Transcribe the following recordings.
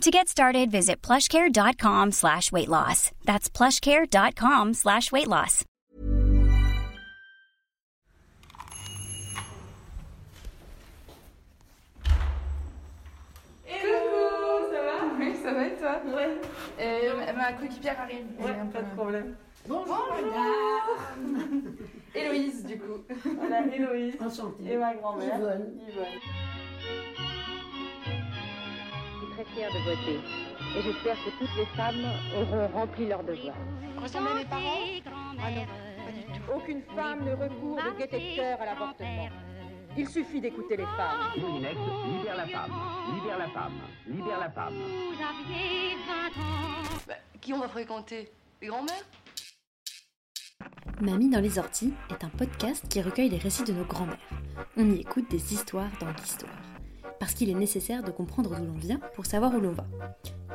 To get started, visit plushcare.com slash weight loss. That's plushcare.com slash weight loss. Coucou, ça va Oui, ça va et toi Ouais. Euh, ma coéquipière arrive. Ouais, Elle est un pas peu- de problème. Bonjour, Héloïse, du coup. Voilà, Héloïse Enchantée. et ma grand-mère. Yvonne. Yvonne. Très fière de voter. Et j'espère que toutes les femmes auront rempli leur devoir. Ressemblez à mes parents? Ah non, pas du tout. Aucune femme ne recourt de détecteur à l'avortement. Il suffit d'écouter les femmes. Moulinex, libère la femme, libère la femme, libère la femme. Bah, qui on va fréquenter? Les grands-mères? Mamie dans les orties est un podcast qui recueille les récits de nos grands-mères. On y écoute des histoires dans l'histoire. Parce qu'il est nécessaire de comprendre d'où l'on vient pour savoir où l'on va.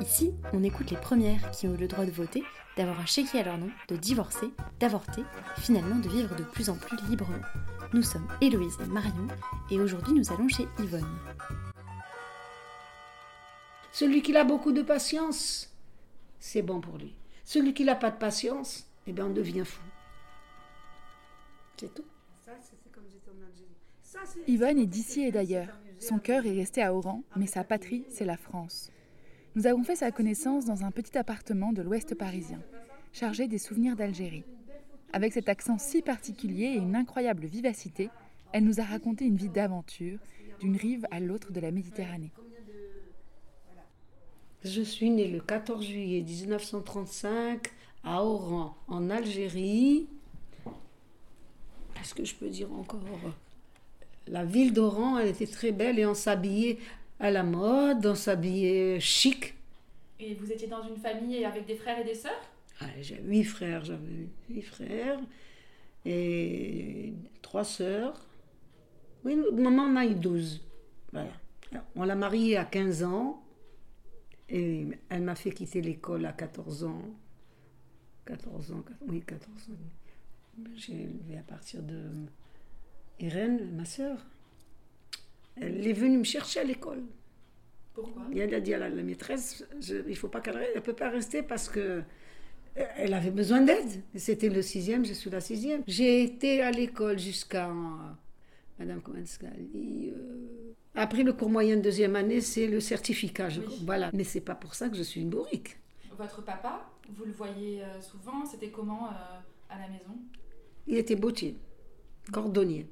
Ici, on écoute les premières qui ont eu le droit de voter, d'avoir un chéquier à leur nom, de divorcer, d'avorter, et finalement de vivre de plus en plus librement. Nous sommes Héloïse et Marion, et aujourd'hui nous allons chez Yvonne. Celui qui a beaucoup de patience, c'est bon pour lui. Celui qui n'a pas de patience, eh bien, on devient fou. C'est tout. Yvonne est d'ici et d'ailleurs. Son cœur est resté à Oran, mais sa patrie, c'est la France. Nous avons fait sa connaissance dans un petit appartement de l'ouest parisien, chargé des souvenirs d'Algérie. Avec cet accent si particulier et une incroyable vivacité, elle nous a raconté une vie d'aventure, d'une rive à l'autre de la Méditerranée. Je suis née le 14 juillet 1935 à Oran, en Algérie. Qu'est-ce que je peux dire encore La ville d'Oran, elle était très belle et on s'habillait à la mode, on s'habillait chic. Et vous étiez dans une famille avec des frères et des sœurs? Ah, J'ai huit frères, j'avais huit frères et trois sœurs. Oui, maman en a eu douze. Voilà. On l'a mariée à 15 ans et elle m'a fait quitter l'école à 14 ans. 14 ans, oui, 14 ans. J'ai élevé à partir de Irène, ma sœur. Elle est venue me chercher à l'école. Pourquoi? Et elle a dit à la, la maîtresse, je- il faut pas qu'elle reste, elle peut pas rester parce que euh, elle avait besoin d'aide. C'était le sixième, je suis la sixième. J'ai été à l'école jusqu'à euh, Madame Komenskali. euh, après le cours moyen de deuxième année, c'est le certificat. je- Oui. Voilà. Mais c'est pas pour ça que je suis une bourrique. Votre papa, vous le voyez euh, souvent, c'était comment euh, à la maison? Il était bottier, cordonnier.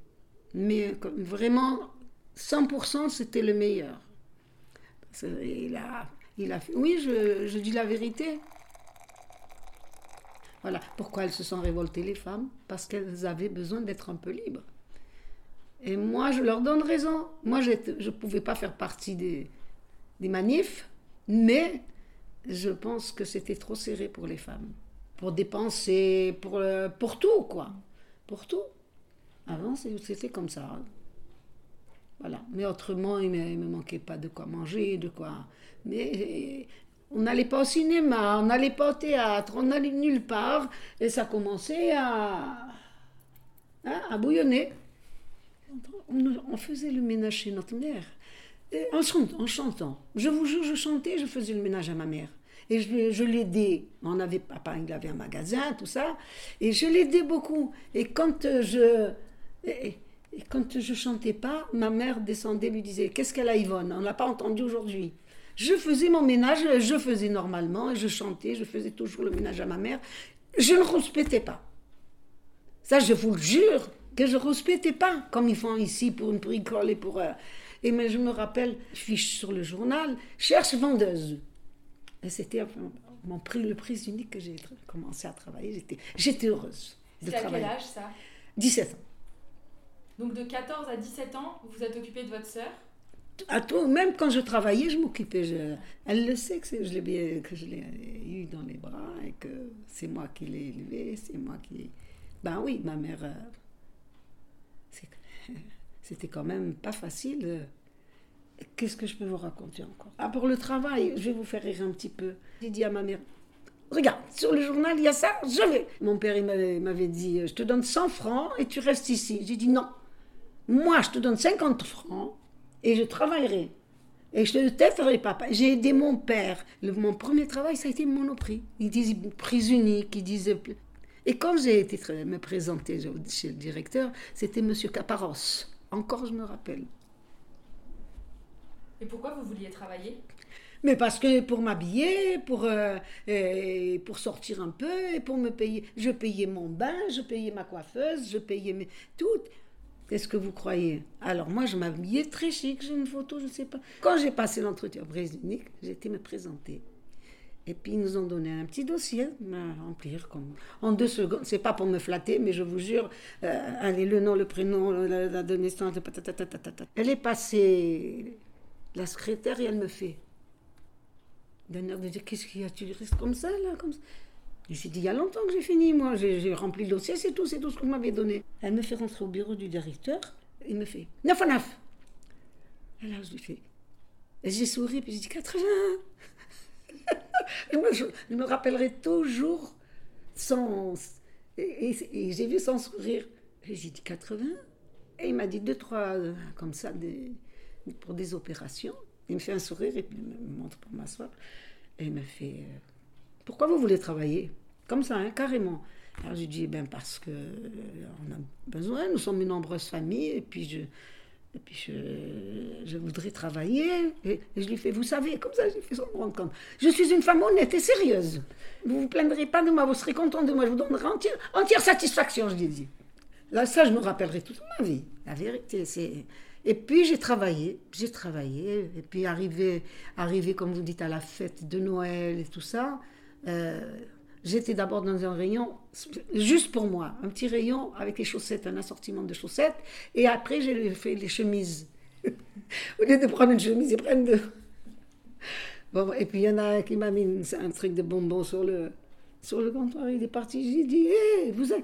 Mais vraiment, 100% c'était le meilleur. Il a, il a fait... Oui, je, je dis la vérité. Voilà. Pourquoi elles se sont révoltées, les femmes Parce qu'elles avaient besoin d'être un peu libres. Et moi, je leur donne raison. Moi, je ne pouvais pas faire partie des, des manifs, mais je pense que c'était trop serré pour les femmes. Pour dépenser, pour, euh, pour tout, quoi. Pour tout. Avant, c'était comme ça. Voilà. Mais autrement, il ne me manquait pas de quoi manger, de quoi. Mais euh, on n'allait pas au cinéma, on n'allait pas au théâtre, on n'allait nulle part. Et ça commençait à, hein, à bouillonner. On, faisait le ménage chez notre mère. En, chant- en chantant. Je vous jure, je chantais, je faisais le ménage à ma mère. Et je, je l'aidais. On avait, papa, il avait un magasin, tout ça. Et je l'aidais beaucoup. Et quand euh, je. Et, et quand je chantais pas, ma mère descendait, lui disait Qu'est-ce qu'elle a, Yvonne? On ne l'a pas entendu aujourd'hui. Je faisais mon ménage, je faisais normalement, je chantais, je faisais toujours le ménage à ma mère. Je ne respectais pas. Ça, je vous le jure, que je ne respectais pas, comme ils font ici pour une bricole et pour. euh, Et mais je me rappelle, fiche sur le journal, cherche vendeuse. Et c'était mon prix, le prix unique que j'ai commencé à travailler. J'étais, j'étais heureuse de C'était à quel âge ça? 17 ans. Donc de 14 à 17 ans, vous vous êtes occupé de votre sœur À tout, même quand je travaillais, je m'occupais. elle le sait que, je l'ai bien- que je l'ai eu dans les bras et que c'est moi qui l'ai élevé, c'est moi qui. Ben oui, ma mère. euh, C'était quand même pas facile. euh. Qu'est-ce que je peux vous raconter encore? Ah, pour le travail, je vais vous faire rire un petit peu. J'ai dit à ma mère Regarde, sur le journal, il y a ça, je vais. Mon père, m'avait dit Je te donne 100 francs et tu restes ici. J'ai dit Non. Moi, je te donne 50 francs et je travaillerai. Et je ne t'aiderai pas. J'ai aidé mon père. Le- mon premier travail, ça a été monoprix. Ils disaient prise unique, ils disaient... Et quand j'ai été me présenter chez le directeur, c'était Monsieur Caparos. Encore, je me rappelle. Et pourquoi vous vouliez travailler? Mais parce que pour m'habiller, pour, euh, et pour sortir un peu, et pour me payer. Je payais mon bain, je payais ma coiffeuse, je payais mes... tout. Qu'est-ce que vous croyez? Alors moi, je m'habillais très chic, j'ai une photo, je ne sais pas. Quand j'ai passé l'entretien britannique, j'ai été me présenter. Et puis ils nous ont donné un petit dossier à remplir comme en deux secondes. C'est pas pour me flatter, mais je vous jure, euh, allez le nom, le prénom, la, date de naissance. Elle est passée la secrétaire et elle me fait d'un air de dire qu'est-ce qu'il y a, tu restes comme ça là, comme ça? J'ai dit il y a longtemps que j'ai fini, moi, j'ai rempli le dossier, c'est tout, c'est tout ce vous m'avez donné. Elle me fait rentrer au bureau du directeur, il me fait 9 à 9. Et là, je lui fais. J'ai souri, puis j'ai dit 80. Et moi, je, me rappellerai toujours sans. Et, j'ai vu son sourire. Et j'ai dit 80. Et il m'a dit deux, trois, euh, comme ça, pour des opérations. Il me fait un sourire et puis il me montre pour m'asseoir. Et il me fait euh, Pourquoi vous voulez travailler Comme ça, hein, carrément. Alors j'ai dit Ben parce que euh, a besoin, nous sommes une nombreuse famille, et puis je. Et puis je, je voudrais travailler. Et, je lui fais, vous savez, comme ça, sans me rendre compte. Je suis une femme honnête et sérieuse. Vous vous plaindrez pas de moi, vous serez content de moi, je vous donnerai entière, entière satisfaction, je lui ai dit. Là, ça, je me rappellerai toute ma vie. La vérité, c'est. Et puis j'ai travaillé, j'ai travaillé, et puis arrivé, arrivé, comme vous dites, à la fête de Noël et tout ça, euh, j'étais d'abord dans un rayon juste pour moi, un petit rayon avec les chaussettes, un assortiment de chaussettes, et après j'ai fait les chemises. Au lieu de prendre une chemise, ils prennent deux. Bon, et puis il y en a un qui m'a mis un truc de bonbon sur le, sur le comptoir, il est parti, j'ai dit, hé, vous avez...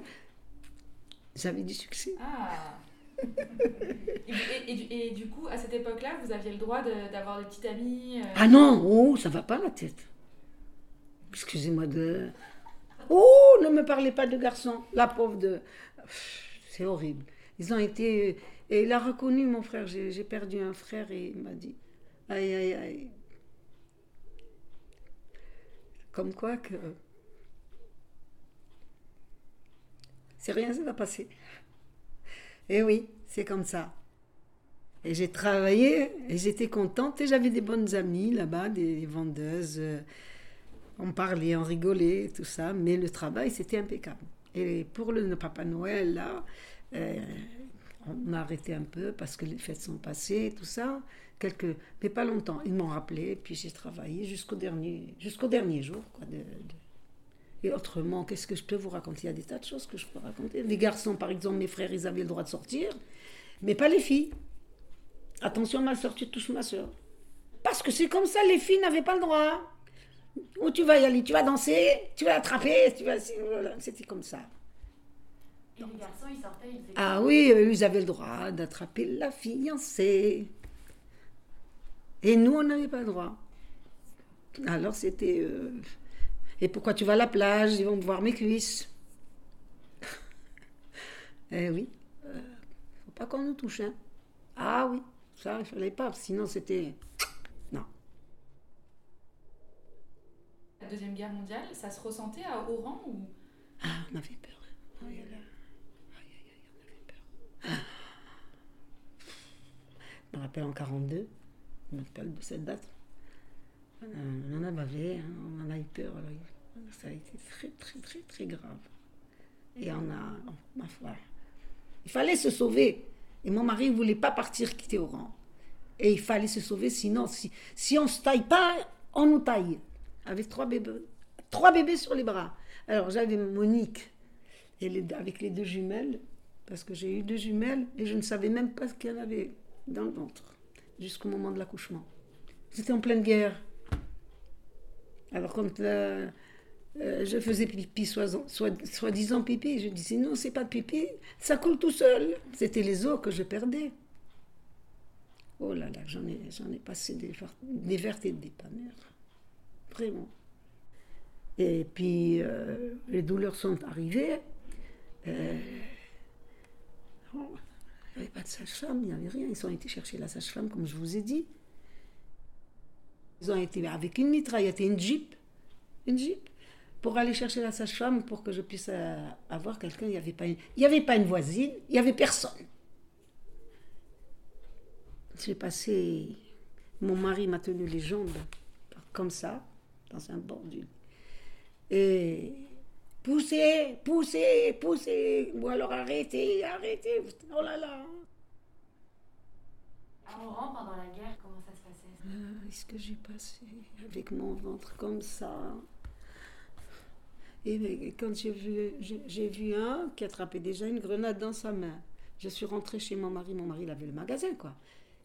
J'avais du succès. Ah et, et- et du- coup, à cette époque-là, vous aviez le droit de- d'avoir des petites amies euh, Ah non, oh, ça va pas la tête. Excusez-moi de. Oh, ne me parlez pas de garçon. La pauvre de. C'est horrible. Ils ont été. Et il a reconnu mon frère. J'ai perdu un frère et il m'a dit Aïe, aïe, aïe. Comme quoi que. C'est rien, ça va passer. Et oui, c'est comme ça. Et j'ai travaillé et j'étais contente et j'avais des bonnes amies là-bas, des vendeuses. On parlait, on rigolait, tout ça, mais le travail c'était impeccable. Et pour le Papa Noël, là, euh, on a arrêté un peu parce que les fêtes sont passées, tout ça. Quelques, mais pas longtemps. Ils m'ont rappelé, puis j'ai travaillé jusqu'au dernier, dernier jour. Et autrement, qu'est-ce que je peux vous raconter? Il y a des tas de choses que je peux raconter. Les garçons, par exemple, mes frères, ils avaient le droit de sortir, mais pas les filles. Attention, ma soeur, tu touches ma soeur. Parce que c'est comme ça, les filles n'avaient pas le droit. Où tu vas y aller? Tu vas danser? Tu vas attraper? Tu vas... voilà, C'était comme ça. Et les garçons, ils sortaient, ils Ah oui, ils avaient le droit d'attraper la fiancée. Et nous, on n'avait pas le droit. Alors c'était... euh, Et pourquoi tu vas à la plage? Ils vont me voir mes cuisses. eh oui. euh, faut pas qu'on nous touche, hein. Ah oui, ça, il fallait pas. Sinon, c'était... Non. La Deuxième Guerre mondiale, ça se ressentait à Oran ou? Ah, on avait peur. A. Aïe, aïe, aïe, on avait peur. Ah. Je me rappelle en 42, je me rappelle de cette date. On en- on en avait, hein, on en a eu peur. alors, ça a été très, très, très, très grave. Et on a, ma foi, il fallait se sauver. Et mon mari ne voulait pas partir quitter Oran. Et il fallait se sauver, sinon, si, si on ne se taille pas, on nous taille. Avec trois bébés, trois bébés sur les bras. Alors j'avais Monique et avec les deux jumelles, parce que j'ai eu deux jumelles et je ne savais même pas ce qu'il y en avait dans le ventre, jusqu'au moment de l'accouchement. J'étais en pleine guerre. Alors quand euh, euh, je faisais pipi, soi- soi- soi-disant pipi. Je disais non, c'est pas de pipi, ça coule tout seul. C'était les os que je perdais. Oh là là, j'en ai, ai passé des, des vertes et des pas. Et puis, euh, les douleurs sont arrivées. Euh, oh, il n'y avait pas de sage-femme, il n'y avait rien. Ils ont été chercher la sage-femme, comme je vous ai dit. Ils ont été avec une mitraillette et une jeep. Une jeep. Pour aller chercher la sage-femme, pour que je puisse euh, avoir quelqu'un. Il n'y avait, pas une- avait pas une voisine, il n'y avait personne. J'ai passé. Mon mari m'a tenu les jambes, comme ça, dans un bord du lit. Et. Poussez, poussez, poussez, ou alors arrêtez, arrêtez. Oh là là. À Oran, pendant la guerre, comment ça se passait? Ah, Est-ce que j'ai passé avec mon ventre comme ça? Et mais quand j'ai vu, j'ai vu un qui attrapait déjà une grenade dans sa main. Je suis rentrée chez mon mari, mon mari il avait le magasin quoi.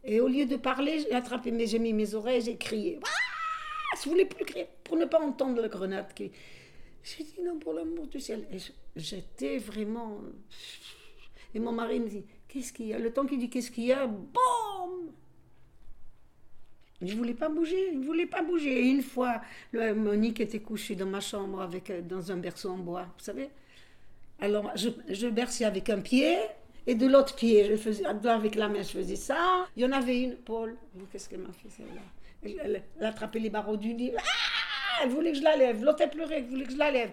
Et au lieu de parler, j'ai attrapé, mes, j'ai mis mes oreilles, j'ai crié. Ah je voulais plus crier pour ne pas entendre la grenade. qui- J'ai dit non pour l'amour du ciel. J'étais vraiment. Et mon mari me dit qu'est-ce qu'il y a? Le temps qu'il dit qu'est-ce qu'il y a, boum je voulais pas bouger, je voulais pas bouger. Et une fois, Monique était couchée dans ma chambre avec, euh, dans un berceau en bois, vous savez. Alors, je, berçais avec un pied et de l'autre pied, je faisais, avec la main, je faisais ça. Il y en avait une, Paul, qu'est-ce qu'elle m'a fait celle-là elle, attrapait les barreaux du lit. Ah elle voulait que je la lève. L'autre, elle pleurait, elle voulait que je la lève.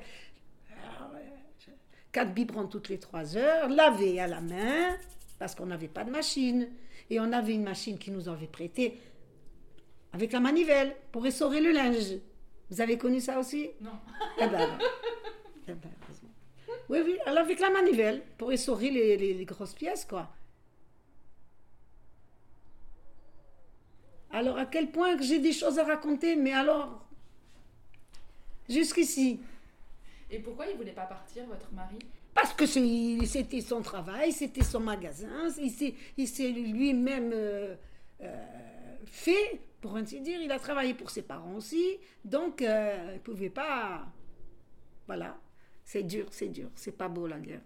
Ah ouais, je- Quatre biberons toutes les trois heures, laver à la main, parce qu'on n'avait pas de machine. Et on avait une machine qui nous avait prêté avec la manivelle pour essorer le linge. Vous avez connu ça aussi? Non. Eh ben, eh ben. Oui, oui, alors avec la manivelle pour essorer les, les- les grosses pièces, quoi. Alors, à quel point que j'ai des choses à raconter, mais alors, jusqu'ici. Et pourquoi il voulait pas partir, votre mari? Parce que c'était son travail, c'était son magasin, il s'est- lui-même euh, euh, fait, pour ainsi dire. Il a travaillé pour ses parents aussi, donc euh, il ne pouvait pas. Voilà, c'est dur, c'est dur, c'est pas beau la guerre.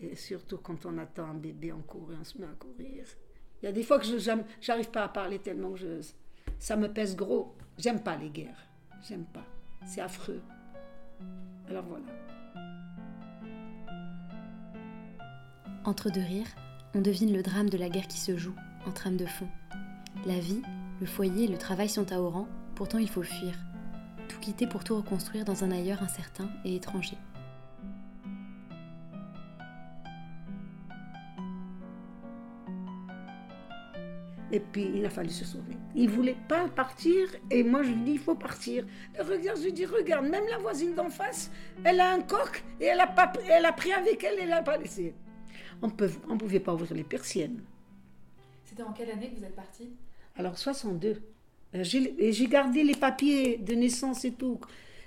Et surtout quand on attend un bébé en cours et on se met à courir. Il y a des fois que je j'arrive pas à parler tellement que ça me pèse gros. J'aime pas les guerres, j'aime pas, c'est affreux. Alors voilà. Entre deux rires, on devine le drame de la guerre qui se joue, en trame de fond. La vie, le foyer le travail sont à Oran, pourtant il faut fuir. Tout quitter pour tout reconstruire dans un ailleurs incertain et étranger. Et puis il a fallu se sauver. Il voulait pas partir et moi je lui dis il faut partir. Et regarde, je lui dis regarde, même la voisine d'en face, elle a un coq et elle a, pas, elle a pris avec elle et elle l'a pas laissé. On peut, on pouvait pas ouvrir les persiennes. C'était en quelle année que vous êtes parti? Alors 62. Euh, J'ai et j'ai gardé les papiers de naissance et tout.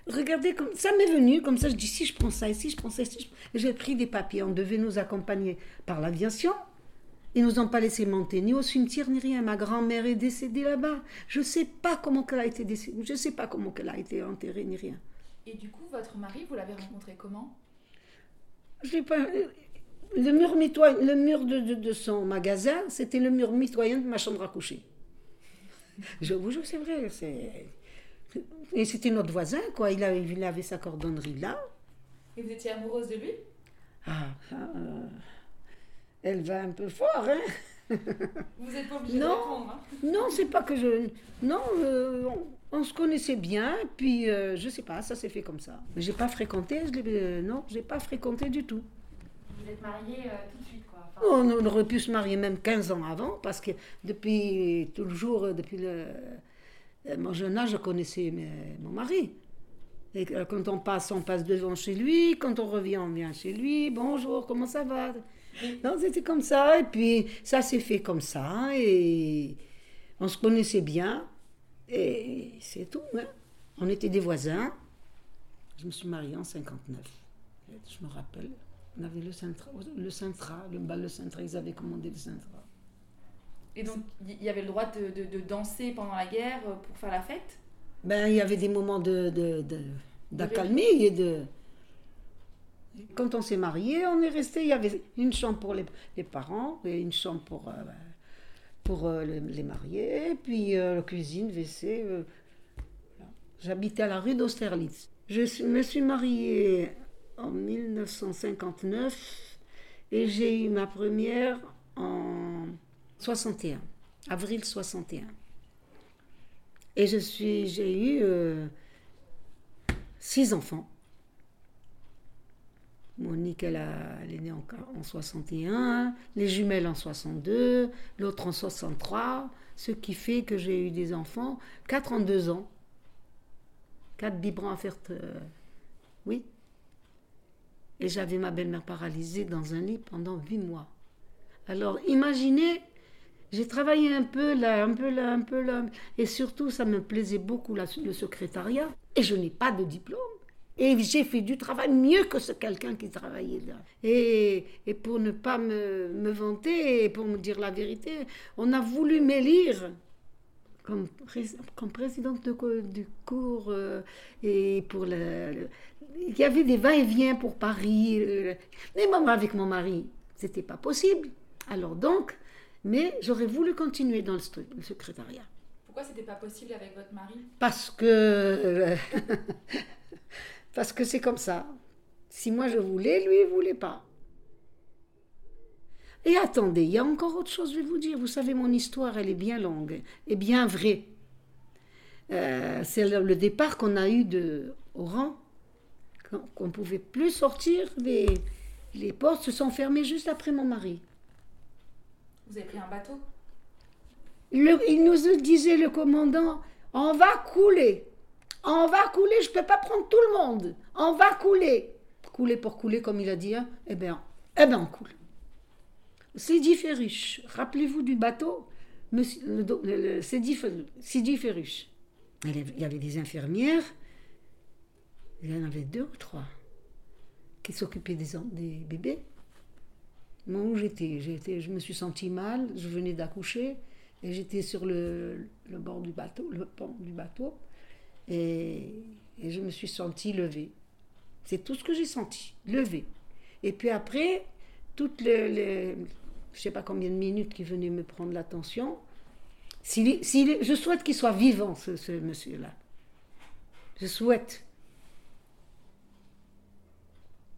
Regardez, comme ça m'est venu, comme ça je dis si je prends ça ici, je prends ça ici. je- et J'ai pris des papiers, on devait nous accompagner par l'aviation. Ils nous ont pas laissé monter ni au cimetière ni rien. Ma grand-mère est décédée là-bas. Je sais pas comment qu'elle a été décédée. Je sais pas comment qu'elle a été enterrée ni rien. Et du coup, votre mari, vous l'avez rencontré comment? Je pas. Le mur, mitoyen, le mur de, de- de son magasin, c'était le mur mitoyen de ma chambre à coucher. Je vous jure, c'est vrai. Et c'était notre voisin, quoi. Il avait, il avait sa cordonnerie là. Et vous étiez amoureuse de lui? Ah, ah, euh, elle va un peu fort, hein Vous n'êtes pas obligé de Non. répondre. hein. Non, c'est pas que je. Non, euh, on, on se connaissait bien, puis euh, je sais pas, ça s'est fait comme ça. Mais j'ai pas fréquenté, je l'ai- euh, non, j'ai pas fréquenté du tout. Vous êtes mariés tout de suite, quoi. On, on aurait pu se marier même 15 ans avant, parce que depuis toujours, euh, depuis le, euh, mon jeune âge, je connaissais mes- mon mari. Et quand on passe, on passe devant chez lui, quand on revient, on vient chez lui, bonjour, comment ça va? Non, c'était comme ça, et puis ça s'est fait comme ça, et on se connaissait bien, et c'est tout. hein. On était des voisins. Je me suis mariée en 59, je me rappelle. On avait le Sintra, le Sintra, le bal de Sintra, ils avaient commandé le Sintra. Et donc, il y avait le droit de, de- de danser pendant la guerre euh, pour faire la fête? Ben, il y avait des moments de, d'accalmie et de. Quand on s'est marié, on est resté. Il y avait une chambre pour les, parents et une chambre pour, euh, pour euh, les, mariés, puis euh, la cuisine, WC. euh. J'habitais à la rue d'Austerlitz. Je me suis mariée en 1959 et j'ai eu ma première en 61, avril 61. Et j'ai eu six enfants. Monique, elle, elle est née en, en 61, les jumelles en 62, l'autre en 63, ce qui fait que j'ai eu des enfants, quatre en deux ans. Quatre biberons à faire. euh, oui. Et j'avais ma belle-mère paralysée dans un lit pendant huit mois. Alors imaginez, j'ai travaillé un peu là, un peu là, un peu là, et surtout ça me plaisait beaucoup le secrétariat, et je n'ai pas de diplôme. Et j'ai fait du travail mieux que ce quelqu'un qui travaillait là. Et, et pour ne pas me, me vanter, et pour me dire la vérité, on a voulu m'élire comme, pré- comme présidente de du cours euh, et pour le, le- il y avait des va-et-vient pour Paris euh, mais même avec mon mari c'était pas possible. Alors donc mais j'aurais voulu continuer dans le, le secrétariat. Pourquoi c'était pas possible avec votre mari? Parce que parce que c'est comme ça si moi je voulais lui il voulait pas et attendez, il y a encore autre chose, je vais vous dire. Vous savez, mon histoire, elle est bien longue et bien vraie. Euh, c'est le, départ qu'on a eu de Oran, qu'on qu'on ne pouvait plus sortir. Les, les portes se sont fermées juste après mon mari. Vous avez pris un bateau? Le- il nous disait, le commandant, on va couler. On va couler, je ne peux pas prendre tout le monde. On va couler. Couler pour couler, comme il a dit, hein. eh bien, eh ben, on coule. Sidi Ferruche, rappelez-vous du bateau? Monsieur, Sidi, Fer- Sidi Ferruche. Il y avait- des infirmières, il y en avait deux ou trois, qui s'occupaient des, en- des bébés. Moi, où j'étais, j'étais, je me suis sentie mal, je venais d'accoucher, et j'étais sur le, le bord du bateau, le pont du bateau, et, je me suis sentie levée. C'est tout ce que j'ai senti, levée. Et puis après, toutes les, je sais pas combien de minutes qui venaient me prendre l'attention, s'il est- je souhaite qu'il soit vivant, ce, monsieur-là. Je souhaite.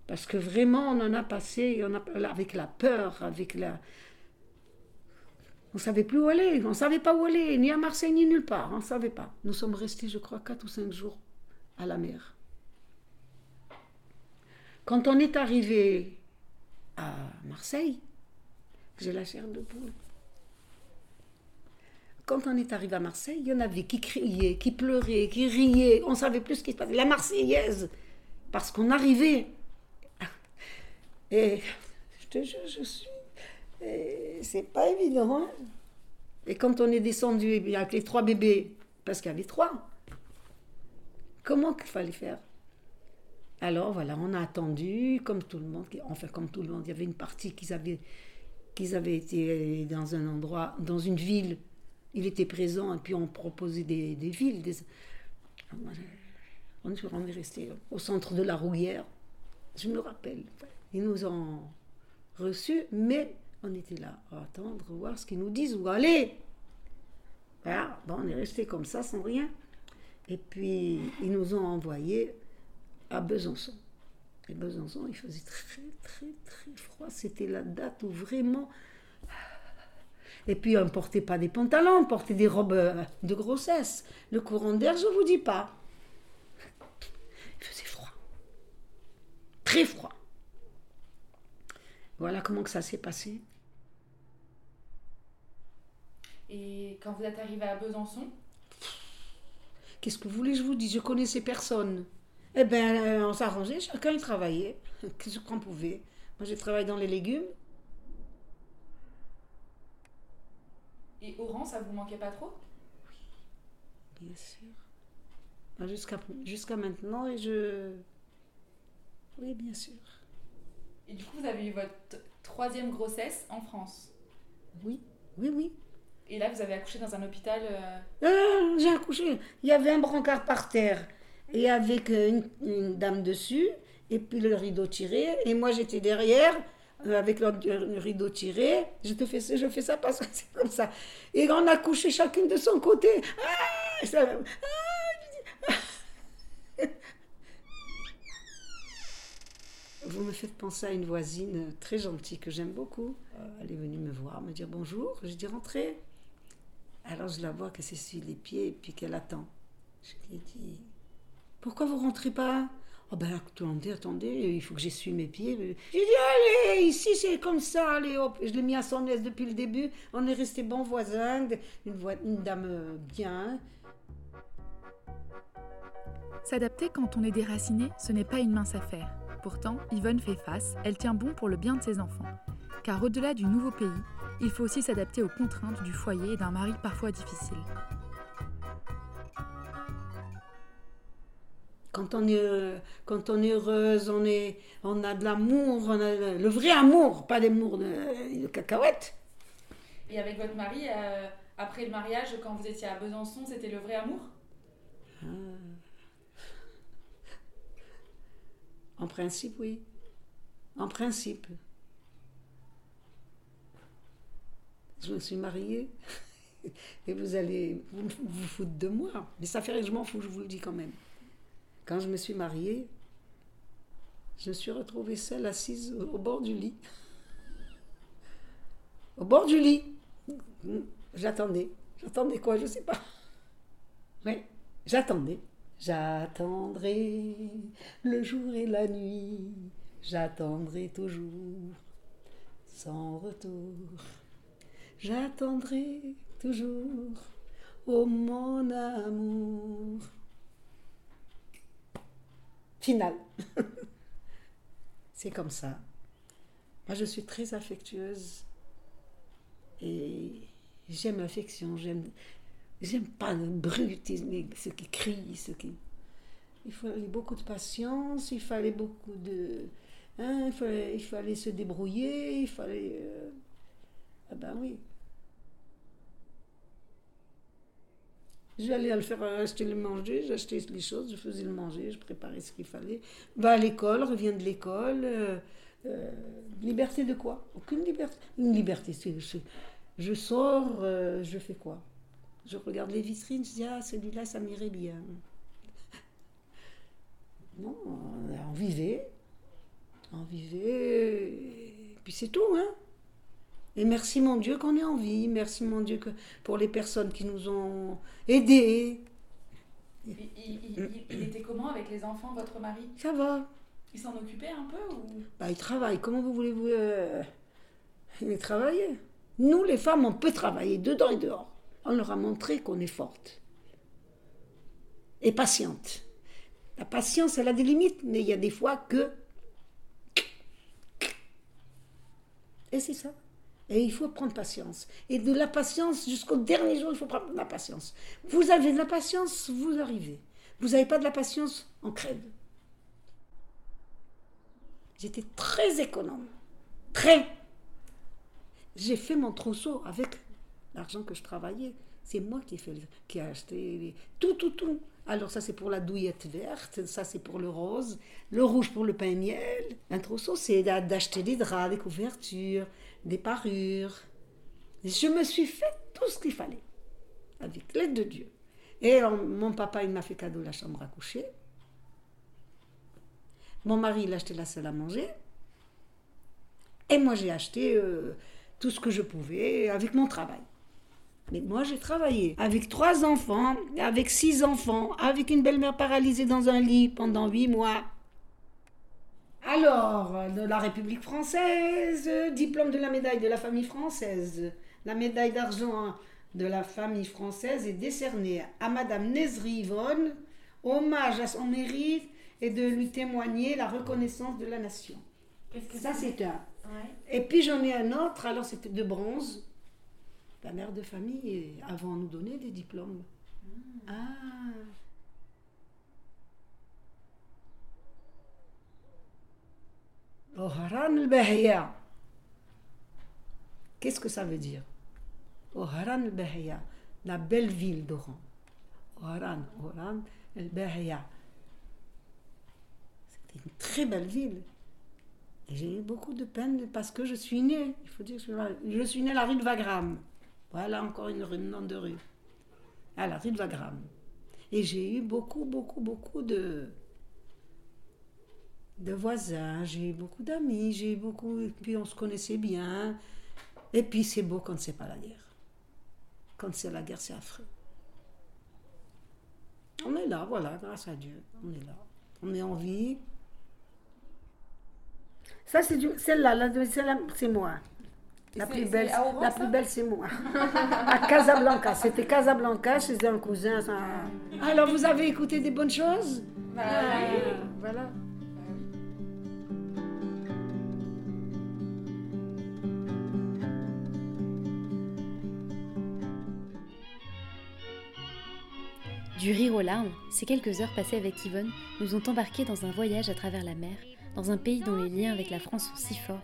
Parce que vraiment, on en a passé, avec la peur, avec la... On ne savait plus où aller, on ne savait pas où aller, ni à Marseille, ni nulle part, on ne savait pas. Nous sommes restés, je crois, quatre ou cinq jours à la mer. Quand on est arrivé à Marseille, j'ai la chair de poule. Quand on est arrivé à Marseille, il y en avait qui criaient, qui pleuraient, qui riaient. On ne savait plus ce qui se passait. La Marseillaise, parce qu'on arrivait. Et je te jure, je suis. C'est pas évident. hein. Et quand on est descendu avec les trois bébés, parce qu'il y avait trois, comment qu'il fallait faire? Alors voilà, on a attendu, comme tout le monde, enfin comme tout le monde, il y avait une partie qu'ils avaient, qu'ils avaient été dans un endroit, dans une ville, il était présent, et puis on proposait des, villes. On est resté au centre de la Rouguière, je me rappelle. Ils nous ont reçus, mais on était là à attendre, voir ce qu'ils nous disent, où aller. Voilà, bon, on est resté comme ça, sans rien. Et puis, ils nous ont envoyés à Besançon. Et Besançon, il faisait très, très, très froid. C'était la date où vraiment. Et puis, on ne portait pas des pantalons, on portait des robes euh, de grossesse. Le courant d'air, je ne vous dis pas. Il faisait froid. Très froid. Voilà comment que ça s'est passé. Et quand vous êtes arrivé à Besançon, Qu'est-ce que vous voulez que je vous dise? Je connaissais personne. Eh bien, euh, on s'arrangeait, chacun y travaillait. Qu'est-ce qu'on pouvait? Moi, j'ai travaillé dans les légumes. et Oran, ça vous manquait pas trop? Bien sûr. Jusqu'à jusqu'à maintenant, et je. Oui, bien sûr. Et du coup, vous avez eu votre troisième grossesse en France. Oui, oui, oui. Et là, vous avez accouché dans un hôpital. euh, Ah, j'ai accouché. Il y avait un brancard par terre. et avec euh, une, une dame dessus, et puis le rideau tiré, et moi j'étais derrière, euh, avec le, le rideau tiré, je, te fais, ça- je fais ça parce que c'est comme ça. Et on a couché chacune de son côté. Ah, ça- ah, je dis- Vous me faites penser à une voisine très gentille que j'aime beaucoup. Euh, Elle est venue me voir, me dire bonjour. Je dis rentrez. Alors je la vois qu'elle s'essuie les pieds et puis qu'elle attend. Je lui dit pourquoi vous rentrez pas? Oh ben attendez, attendez, il faut que j'essuie mes pieds. J'ai dit allez, ici c'est comme ça, allez hop. Je l'ai mis à son aise depuis le début. On est restés bons voisins, une, voi- une dame euh, bien. S'adapter quand on est déraciné, ce n'est pas une mince affaire. Pourtant, Yvonne fait face, elle tient bon pour le bien de ses enfants. Car au-delà du nouveau pays, il faut aussi s'adapter aux contraintes du foyer et d'un mari parfois difficile. Quand on est, euh, quand on est heureuse, on, est, on a de l'amour, on a le, le vrai amour, pas l'amour de, de cacahuètes. Et avec votre mari, euh, après le mariage, quand vous étiez à Besançon, c'était le vrai amour? En principe, oui. En principe. Je me suis mariée et vous allez vous, vous foutre de moi. Mais ça fait rien, je m'en fous, je vous le dis quand même. Quand je me suis mariée, je me suis retrouvée seule assise au, bord du lit. Au bord du lit. J'attendais. J'attendais quoi Je sais pas. Oui, j'attendais. J'attendrai le jour et la nuit. J'attendrai toujours sans retour. J'attendrai toujours, oh mon amour. Final. C'est comme ça. Moi, je suis très affectueuse et j'aime l'affection. J'aime pas le brutisme, ceux qui crient, ceux qui. Il fallait beaucoup de patience, il fallait beaucoup de. hein, il, fallait, il fallait se débrouiller, il fallait. euh, Ah ben oui. J'allais le faire acheter le manger, j'achetais les choses, je faisais le manger, je préparais ce qu'il fallait. Va à l'école, reviens de l'école. euh, euh, liberté de quoi? Aucune liberté. Une liberté, c'est. Je sors, je fais quoi? Je regarde les vitrines, je dis Ah, celui-là, ça m'irait bien. Non, on vivait. On vivait. Et puis c'est tout, hein et merci mon Dieu qu'on est en vie, merci mon Dieu que pour les personnes qui nous ont aidés. il, il- il- il- il était comment avec les enfants, votre mari? Ça va. Il s'en occupait un peu ou? Bah, ils travaillent. Comment vous voulez-vous euh, les travailler Nous, les femmes, on peut travailler dedans et dehors. On leur a montré qu'on est forte et patiente. La patience, elle a des limites, mais il y a des fois que. Et c'est ça. Et il faut prendre patience. Et de la patience jusqu'au dernier jour, il faut prendre de la patience. Vous avez de la patience, vous arrivez. Vous n'avez pas de la patience, on crève. J'étais très économe. Très. J'ai fait mon trousseau avec l'argent que je travaillais. C'est moi qui ai, qui acheté tout, tout, tout. Alors ça c'est pour la douillette verte, ça c'est pour le rose, le rouge pour le pain miel. Un trousseau c'est d'a- d'acheter des draps, des couvertures, des parures. Je me suis fait tout ce qu'il fallait, avec l'aide de Dieu. Et mon papa, il m'a fait cadeau la chambre à coucher. Mon mari, il a acheté la salle à manger. Et moi, j'ai acheté euh, tout ce que je pouvais avec mon travail. Mais moi, j'ai travaillé avec trois enfants, avec six enfants, avec une belle-mère paralysée dans un lit pendant huit mois. Alors, de la République française, diplôme de la médaille de la famille française. La médaille d'argent de la famille française est décernée à Madame Nezri Yvonne, hommage à son mérite et de lui témoigner la reconnaissance de la nation. Ça, c'est? un. Et puis j'en ai un autre, alors c'était de bronze. La mère de famille, avant nous donner des diplômes. Ah. Oharan al-Bahia. Qu'est-ce que ça veut dire? Oharan al-Bahia, la belle ville d'Oran. Oharan, Oran al-Bahia, C'était une très belle ville. Et j'ai eu beaucoup de peine parce que je suis née. Il faut dire que je suis là- je suis née à la rue de Wagram. Voilà encore une rue, nom de rue. À la rue de Wagram. Et j'ai eu beaucoup, beaucoup, beaucoup de, voisins. J'ai eu beaucoup d'amis. J'ai eu beaucoup. Et puis on se connaissait bien. Et puis c'est beau quand c'est pas la guerre. Quand c'est la guerre, c'est affreux. On est là, voilà, grâce à Dieu. On est là. On est en vie. Ça, c'est celle-là, celle-là, c'est moi. La plus belle, à Oran, la ça plus belle, c'est moi. à Casablanca, c'était Casablanca, chez un cousin. ça. Alors, vous avez écouté des bonnes choses? Bah, Ah, oui. Voilà. Du rire aux larmes, ces quelques heures passées avec Yvonne nous ont embarqués dans un voyage à travers la mer, dans un pays dont les liens avec la France sont si forts.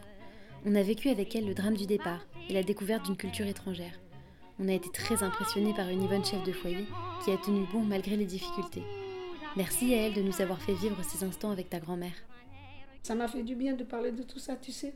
On a vécu avec elle le drame du départ et la découverte d'une culture étrangère. On a été très impressionnés par une Yvonne chef de foyer qui a tenu bon malgré les difficultés. Merci à elle de nous avoir fait vivre ces instants avec ta grand-mère. Ça m'a fait du bien de parler de tout ça, tu sais.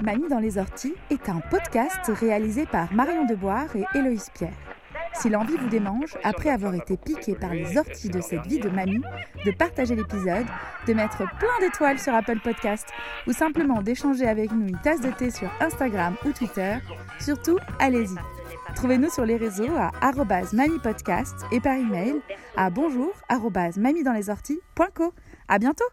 Mamie dans les orties est un podcast réalisé par Marion Deboire et Héloïse Pierre. Si l'envie vous démange, après avoir été piqué par les orties de cette vie de mamie, de partager l'épisode, de mettre plein d'étoiles sur Apple Podcast ou simplement d'échanger avec nous une tasse de thé sur Instagram ou Twitter, surtout allez-y. Trouvez-nous sur les réseaux à mamipodcast et par email à bonjour arrobase mamiedanlesorties.co. À bientôt